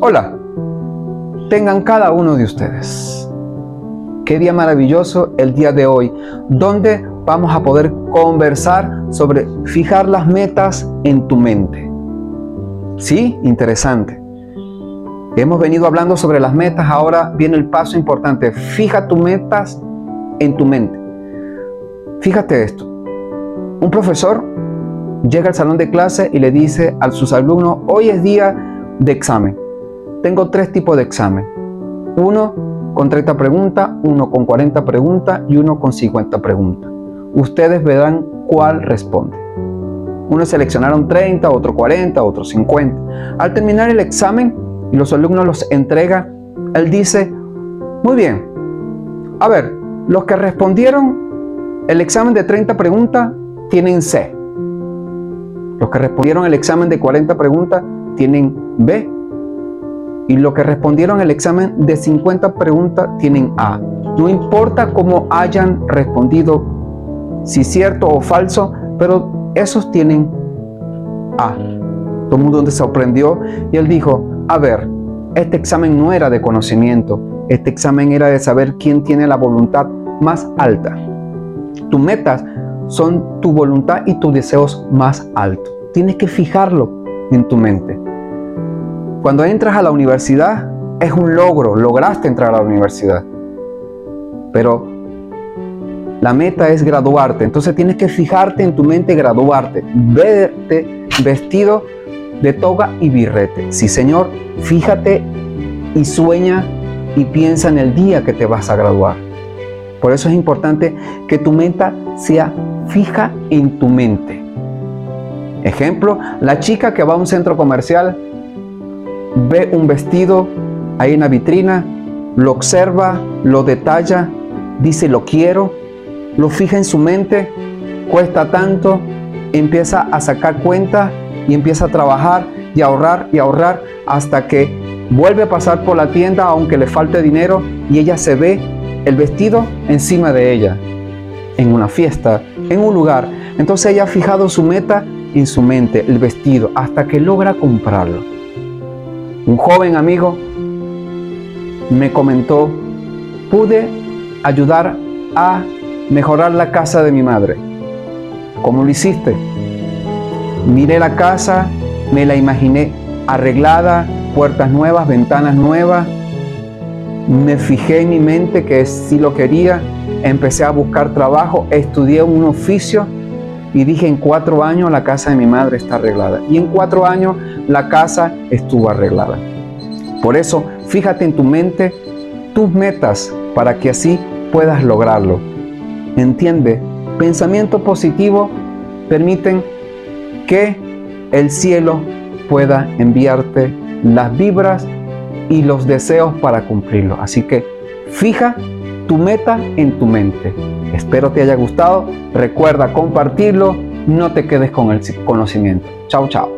Hola, tengan cada uno de ustedes. Qué día maravilloso el día de hoy, donde vamos a poder conversar sobre fijar las metas en tu mente. Sí, interesante. Hemos venido hablando sobre las metas, ahora viene el paso importante. Fija tus metas en tu mente. Fíjate esto. Un profesor llega al salón de clase y le dice a sus alumnos, hoy es día de examen. Tengo tres tipos de examen. Uno con 30 preguntas, uno con 40 preguntas y uno con 50 preguntas. Ustedes verán cuál responde. Unos seleccionaron 30, otro 40, otro 50. Al terminar el examen y los alumnos los entrega, él dice, muy bien, a ver, los que respondieron el examen de 30 preguntas tienen C. Los que respondieron el examen de 40 preguntas tienen B. Y los que respondieron el examen de 50 preguntas tienen A. No importa cómo hayan respondido, si cierto o falso, pero esos tienen A. Todo el mundo se sorprendió y él dijo, a ver, este examen no era de conocimiento, este examen era de saber quién tiene la voluntad más alta. Tus metas son tu voluntad y tus deseos más altos. Tienes que fijarlo en tu mente. Cuando entras a la universidad es un logro, lograste entrar a la universidad. Pero la meta es graduarte, entonces tienes que fijarte en tu mente graduarte, verte vestido de toga y birrete. Sí, Señor, fíjate y sueña y piensa en el día que te vas a graduar. Por eso es importante que tu meta sea fija en tu mente. Ejemplo, la chica que va a un centro comercial ve un vestido en la vitrina, lo observa, lo detalla, dice lo quiero, lo fija en su mente, cuesta tanto, empieza a sacar cuenta y empieza a trabajar y ahorrar y ahorrar hasta que vuelve a pasar por la tienda aunque le falte dinero y ella se ve el vestido encima de ella, en una fiesta, en un lugar. Entonces ella ha fijado su meta en su mente, el vestido, hasta que logra comprarlo. Un joven amigo me comentó, pude ayudar a mejorar la casa de mi madre. ¿Cómo lo hiciste? Miré la casa, me la imaginé arreglada, puertas nuevas, ventanas nuevas, me fijé en mi mente que sí lo quería, empecé a buscar trabajo, estudié un oficio y dije en cuatro años la casa de mi madre está arreglada. Y en cuatro años la casa estuvo arreglada. Por eso, fíjate en tu mente tus metas para que así puedas lograrlo. Entiende, pensamiento positivo permiten que el cielo pueda enviarte las vibras y los deseos para cumplirlo. Así que fija tu meta en tu mente. Espero te haya gustado. Recuerda compartirlo. No te quedes con el conocimiento. Chao, chao.